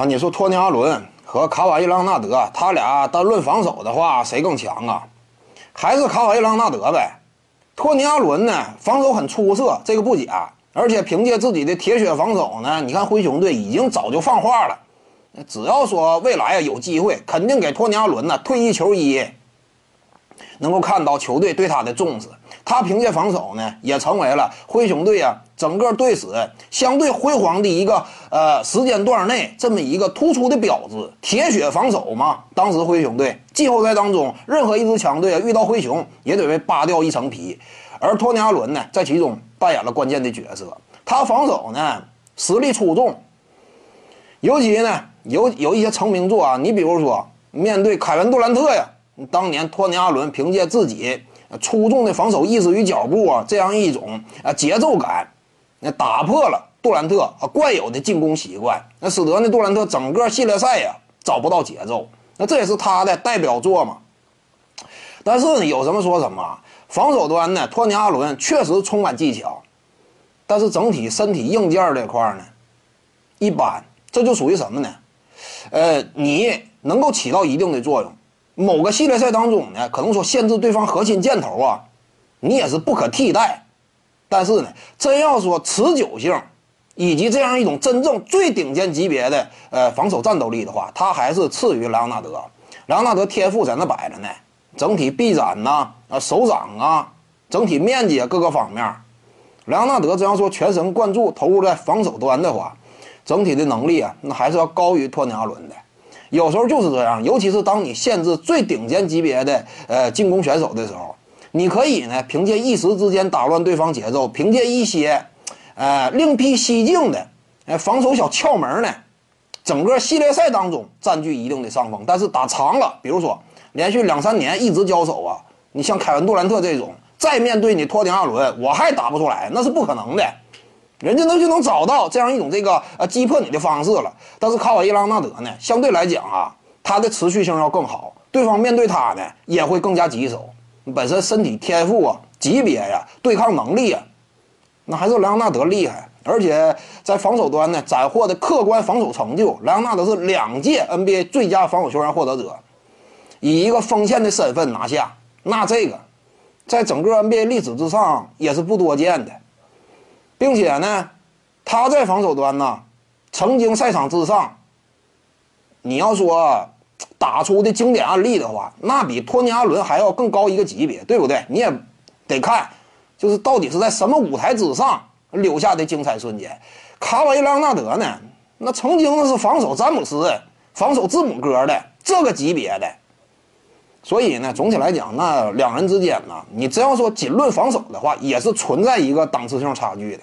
啊，你说托尼·阿伦和卡瓦伊·朗纳德，他俩单论防守的话，谁更强啊？还是卡瓦伊·朗纳德呗。托尼·阿伦呢，防守很出色，这个不假。而且凭借自己的铁血防守呢，你看灰熊队已经早就放话了，只要说未来啊有机会，肯定给托尼·阿伦呢退役球衣，能够看到球队对他的重视。他凭借防守呢，也成为了灰熊队啊整个队史相对辉煌的一个呃时间段内这么一个突出的标志。铁血防守嘛，当时灰熊队季后赛当中，任何一支强队啊遇到灰熊也得被扒掉一层皮，而托尼·阿伦呢在其中扮演了关键的角色。他防守呢实力出众，尤其呢有有一些成名作啊，你比如说面对凯文杜兰特呀，当年托尼·阿伦凭借自己。出众的防守意识与脚步啊，这样一种啊节奏感，那打破了杜兰特啊惯有的进攻习惯，那使得呢杜兰特整个系列赛呀找不到节奏，那这也是他的代表作嘛。但是呢有什么说什么，防守端呢托尼阿伦确实充满技巧，但是整体身体硬件这块呢一般，这就属于什么呢？呃，你能够起到一定的作用。某个系列赛当中呢，可能说限制对方核心箭头啊，你也是不可替代。但是呢，真要说持久性，以及这样一种真正最顶尖级别的呃防守战斗力的话，他还是次于莱昂纳德。莱昂纳德天赋在那摆着呢，整体臂展呐、啊手掌啊、整体面积啊各个方面，莱昂纳德真要说全神贯注投入在防守端的话，整体的能力啊，那还是要高于托尼阿伦的。有时候就是这样，尤其是当你限制最顶尖级别的呃进攻选手的时候，你可以呢凭借一时之间打乱对方节奏，凭借一些呃另辟蹊径的呃防守小窍门呢，整个系列赛当中占据一定的上风。但是打长了，比如说连续两三年一直交手啊，你像凯文杜兰特这种，再面对你托尼阿伦，我还打不出来，那是不可能的。人家那就能找到这样一种这个呃击破你的方式了，但是卡瓦伊·朗纳德呢，相对来讲啊，他的持续性要更好，对方面对他呢也会更加棘手。本身身体天赋啊、级别呀、对抗能力啊，那还是莱昂纳德厉害。而且在防守端呢，斩获的客观防守成就，莱昂纳德是两届 NBA 最佳防守球员获得者，以一个锋线的身份拿下，那这个在整个 NBA 历史之上也是不多见的。并且呢，他在防守端呢，曾经赛场之上，你要说打出的经典案例的话，那比托尼·阿伦还要更高一个级别，对不对？你也得看，就是到底是在什么舞台之上留下的精彩瞬间。卡瓦伊·朗纳德呢，那曾经那是防守詹姆斯、防守字母哥的这个级别的。所以呢，总体来讲，那两人之间呢，你只要说仅论防守的话，也是存在一个档次性差距的。